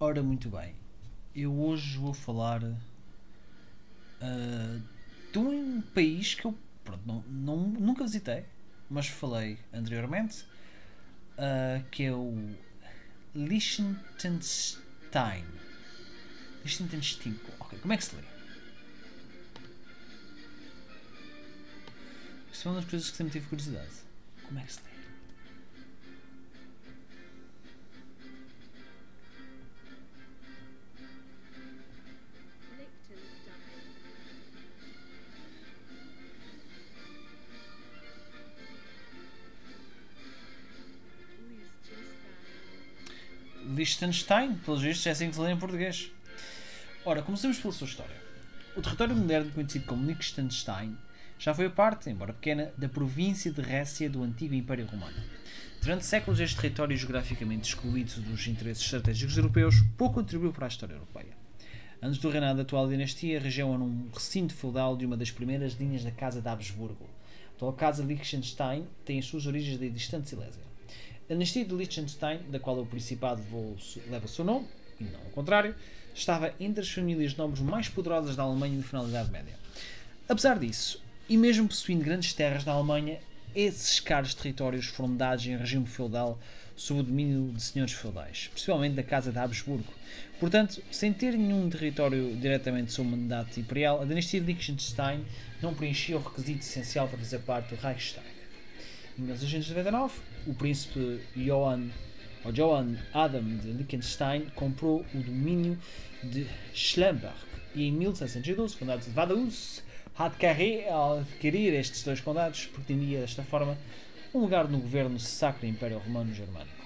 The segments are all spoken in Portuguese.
Ora, muito bem. Eu hoje vou falar uh, de um país que eu pronto, não, não, nunca visitei, mas falei anteriormente, uh, que é o Liechtenstein. Liechtenstein. Ok, como é que se lê? Isso é uma das coisas que sempre tive curiosidade. Como é que se lê? Liechtenstein, pelos vistos, é assim que se lê em português. Ora, começamos pela sua história. O território moderno, conhecido como Liechtenstein, já foi parte, embora pequena, da província de Récia do antigo Império Romano. Durante séculos, este território, geograficamente excluído dos interesses estratégicos europeus, pouco contribuiu para a história europeia. Antes do reinado da atual dinastia, a região era um recinto feudal de uma das primeiras linhas da Casa de Habsburgo. A atual Casa Liechtenstein tem as suas origens da distante Silésia. A dinastia de Liechtenstein, da qual o Principado leva o seu nome, e não o contrário, estava entre as famílias nobres mais poderosas da Alemanha no final da Idade Média. Apesar disso, e mesmo possuindo grandes terras na Alemanha, esses caros territórios foram dados em regime feudal sob o domínio de senhores feudais, principalmente da Casa de Habsburgo. Portanto, sem ter nenhum território diretamente sob mandato imperial, a dinastia de Liechtenstein não preenchia o requisito essencial para fazer parte do Reichstag. Em 1699, o príncipe Johann, ou Johann Adam de Liechtenstein comprou o domínio de Schlemberg e em 1712 o condado de Vaduz Hadcarré, ao adquirir estes dois condados, pretendia desta forma um lugar no governo Sacro Império Romano Germânico.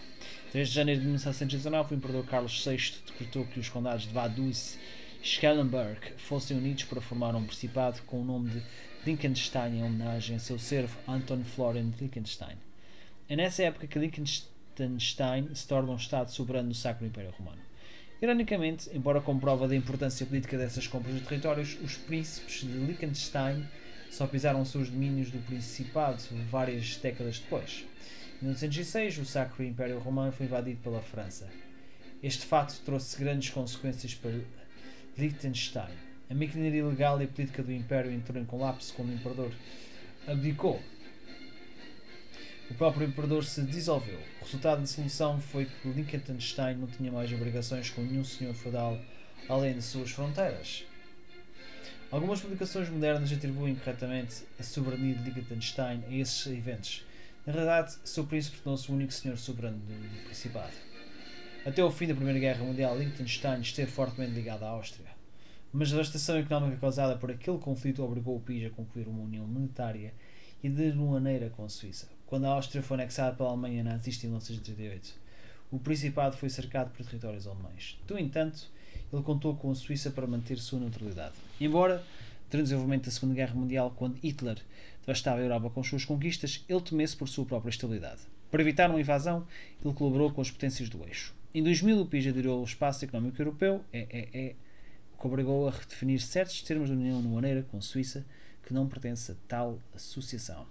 3 de janeiro de 1719, o imperador Carlos VI decretou que os condados de Vaduz e Schellenberg fossem unidos para formar um principado com o nome de Liechtenstein em homenagem a seu servo Anton Florian de Liechtenstein. É nessa época que Liechtenstein se torna um Estado soberano do Sacro Império Romano. Ironicamente, embora com prova da importância política dessas compras de territórios, os príncipes de Liechtenstein só pisaram seus domínios do Principado várias décadas depois. Em 1906, o Sacro Império Romano foi invadido pela França. Este fato trouxe grandes consequências para Liechtenstein. A maquinaria legal e política do Império entrou em colapso quando o Imperador abdicou o próprio imperador se dissolveu. O resultado da dissolução foi que Liechtenstein não tinha mais obrigações com nenhum senhor feudal além de suas fronteiras. Algumas publicações modernas atribuem corretamente a soberania de Liechtenstein a esses eventos. Na realidade, seu príncipe tornou-se o único senhor soberano do Principado. Até o fim da Primeira Guerra Mundial, Liechtenstein esteve fortemente ligado à Áustria. Mas a devastação económica causada por aquele conflito obrigou o país a concluir uma união monetária e de maneira com a Suíça quando a Áustria foi anexada pela Alemanha nazista em 1938. O Principado foi cercado por territórios alemães. No entanto, ele contou com a Suíça para manter sua neutralidade. Embora, durante o desenvolvimento da Segunda Guerra Mundial, quando Hitler devastava a Europa com suas conquistas, ele temesse por sua própria estabilidade. Para evitar uma invasão, ele colaborou com as potências do eixo. Em 2000, o país aderiu ao Espaço Económico Europeu, EEE, que obrigou a redefinir certos termos da União de maneira com a Suíça, que não pertence a tal associação.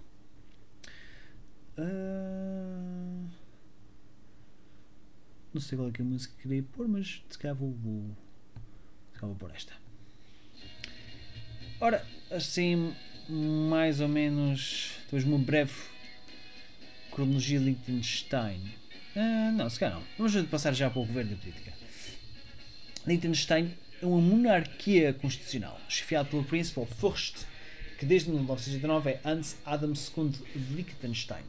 Uh... Não sei qual é, que é a música que queria pôr, mas se calhar vou, vou, se calhar vou pôr esta. Ora, assim, mais ou menos, depois uma breve cronologia de Liechtenstein. Uh, não, se calhar não. Vamos passar já para o governo e a política. Liechtenstein é uma monarquia constitucional, chefiada pelo príncipe Fürst que desde 1989 é Hans Adam II de Liechtenstein.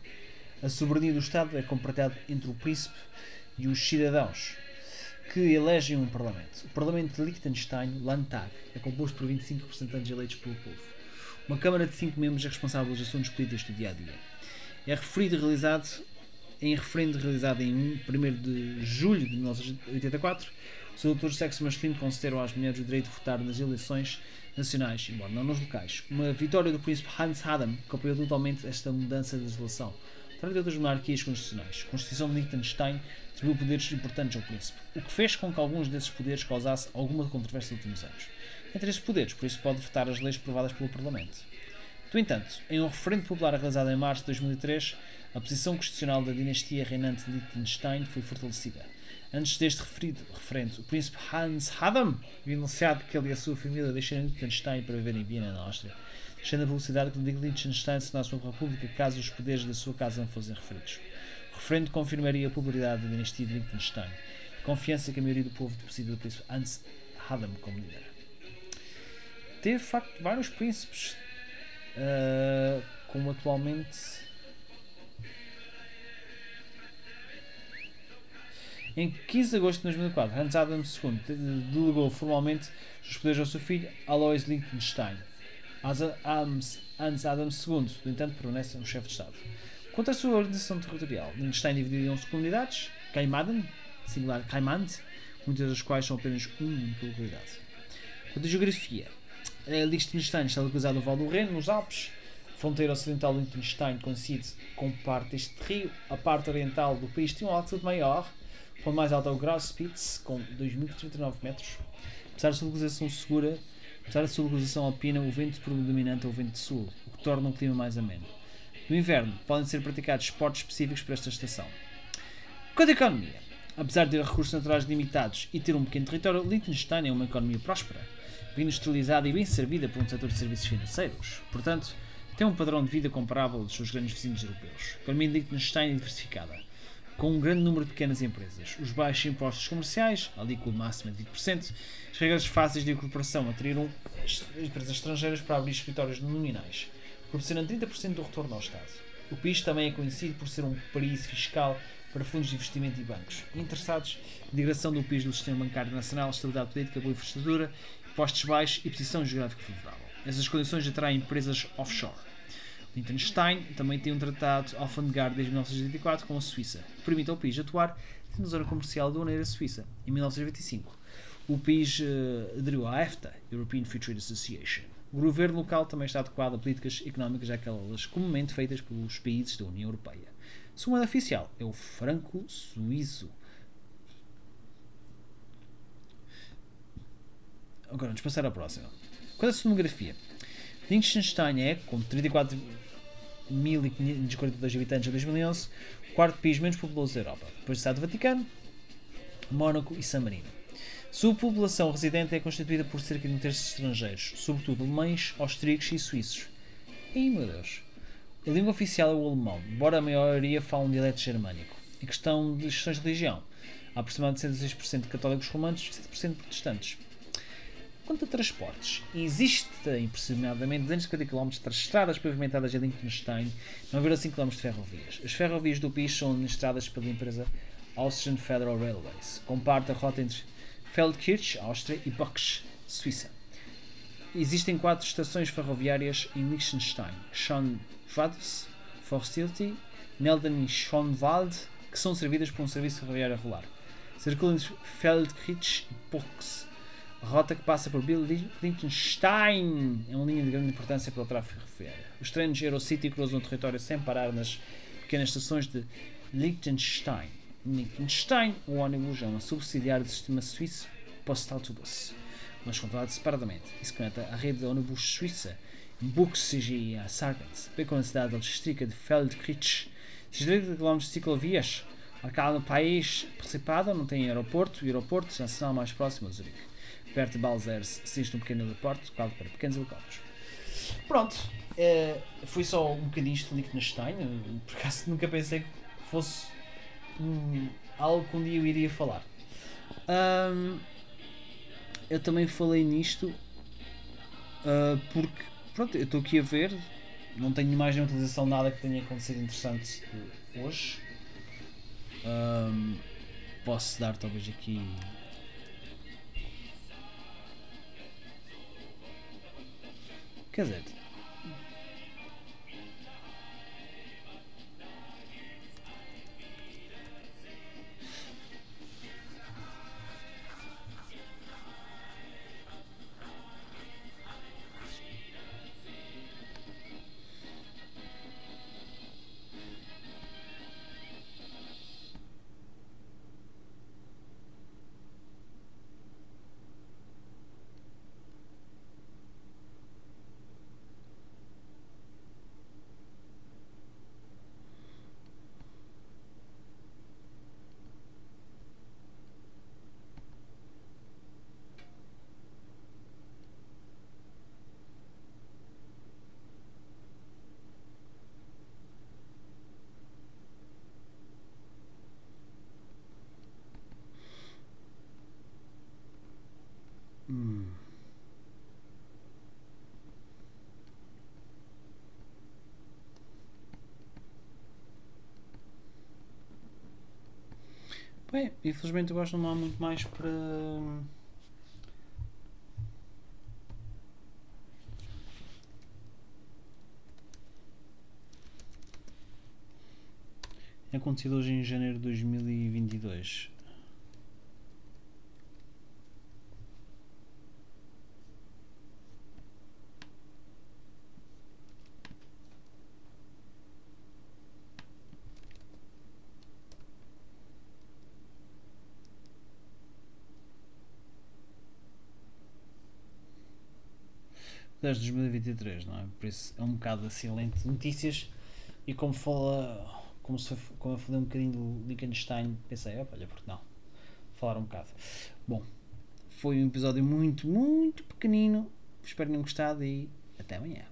A soberania do Estado é compartilhada entre o príncipe e os cidadãos, que elegem um parlamento. O parlamento de Liechtenstein, Landtag, é composto por 25 representantes eleitos pelo povo. Uma Câmara de 5 membros é responsável pelos assuntos políticos do dia a dia. É referido e realizado em referendo realizado em 1 de julho de 1984, os eleitores de sexo masculino concederam às mulheres o direito de votar nas eleições nacionais, embora não nos locais. Uma vitória do príncipe Hans Adam que apoiou totalmente esta mudança de legislação. Trata de outras monarquias constitucionais. A Constituição de Liechtenstein atribuiu poderes importantes ao príncipe, o que fez com que alguns desses poderes causasse alguma controvérsia nos últimos anos. Entre esses poderes, por isso pode votar as leis aprovadas pelo Parlamento. No entanto, em um referendo popular realizado em março de 2003, a posição constitucional da dinastia reinante de Liechtenstein foi fortalecida. Antes deste referido referente, o príncipe Hans Adam havia anunciado que ele e a sua família deixariam Liechtenstein para viver em Viena, na Áustria, deixando a publicidade que Liechtenstein se tornasse uma república caso os poderes da sua casa não fossem referidos. O referendo confirmaria a popularidade da dinastia de Liechtenstein, confiança que a maioria do povo deposita do príncipe Hans Adam como líder. Teve, de facto, vários príncipes, uh, como atualmente Em 15 de agosto de 2004, Hans Adam II delegou formalmente os poderes ao seu filho Alois Liechtenstein. Hans Adam II, no entanto, permanece um chefe de Estado. Quanto à sua organização territorial, Liechtenstein dividiu em 11 comunidades, Kaimaden, singular Kaimand, muitas das quais são apenas um pela localidade. Quanto à geografia, Liechtenstein está localizado no Vale do Reno, nos Alpes. A fronteira ocidental de Liechtenstein coincide com parte deste rio. A parte oriental do país tem uma altitude maior, o ponto mais alto é o Grauspitz, com 2.039 metros. Apesar da sua localização segura, apesar da sua localização alpina, o vento predominante é o vento sul, o que torna o clima mais ameno. No inverno, podem ser praticados esportes específicos para esta estação. Quanto à economia, apesar de ter recursos naturais limitados e ter um pequeno território, Liechtenstein é uma economia próspera, bem industrializada e bem servida por um setor de serviços financeiros. Portanto, tem um padrão de vida comparável dos seus grandes vizinhos europeus. A economia de Liechtenstein é diversificada com um grande número de pequenas empresas. Os baixos impostos comerciais, ali com o máximo de 20%, as regras fáceis de incorporação atraíram empresas estrangeiras para abrir escritórios nominais, proporcionando 30% do retorno ao Estado. O país também é conhecido por ser um paraíso fiscal para fundos de investimento e bancos interessados integração do país do sistema bancário nacional, estabilidade política, boa infraestrutura, impostos baixos e posição geográfica favorável. Essas condições atraem empresas offshore. Liechtenstein também tem um tratado alfandegário desde 1984 com a Suíça, que permite ao país atuar na zona comercial aduaneira suíça. Em 1925, o país uh, aderiu à EFTA, European Free Trade Association. O governo local também está adequado a políticas económicas, aquelas comumente feitas pelos países da União Europeia. Sua moeda oficial é o franco suíço. Agora, vamos passar à próxima. Qual é a sua demografia? Liechtenstein é, com 34.542 habitantes em 2011, o quarto país menos populoso da Europa, depois do Estado do Vaticano, Mónaco e San Marino. Sua população residente é constituída por cerca de um terço de estrangeiros, sobretudo alemães, austríacos e suíços. E, meu Deus! A língua oficial é o alemão, embora a maioria fale um dialeto germânico. Em questão de questões de religião, há aproximadamente 106% de católicos romanos e 7% protestantes. Quanto a transportes, existem aproximadamente 250 km de estradas pavimentadas em Liechtenstein e 9,5 km de ferrovias. As ferrovias do país são administradas pela empresa Austrian Federal Railways, com parte da rota entre Feldkirch, Áustria, e Box, Suíça. Existem quatro estações ferroviárias em Liechtenstein: Schönwalds, Forstilti, Nelden e Schönwald, que são servidas por um serviço ferroviário regular. Circulam entre Feldkirch e Box rota que passa por Liechtenstein é uma linha de grande importância para o tráfego ferroviário. Os trens Eurocity cruzam o território sem parar nas pequenas estações de Liechtenstein. Liechtenstein, o ônibus é uma subsidiária do sistema suíço Postautobus, mas controlado separadamente se conecta à rede de ônibus suíça Buxig e a Sargans, bem como a cidade austríaca de Feldkirch. 60 km de ciclovias, marcado no país participado, não tem aeroporto, e o aeroporto nacional mais próximo a Zurique perto de Balzers, existe um pequeno heliporto tocado para pequenos helicópteros. Pronto, é, foi só um bocadinho de Liechtenstein. Por acaso nunca pensei que fosse um, algo que um dia eu iria falar. Um, eu também falei nisto uh, porque, pronto, eu estou aqui a ver, não tenho mais nenhuma utilização nada que tenha acontecido interessante hoje. Um, posso dar talvez aqui is it? Bem, infelizmente eu gosto não há muito mais para. É acontecido hoje em janeiro de 2022. Desde 2023, não é? Por isso é um bocado assim lento de notícias e como fala, como, se, como eu falei um bocadinho do Liechtenstein, pensei, olha, porque não? Falar um bocado. Bom, foi um episódio muito, muito pequenino. Espero que tenham gostado e até amanhã.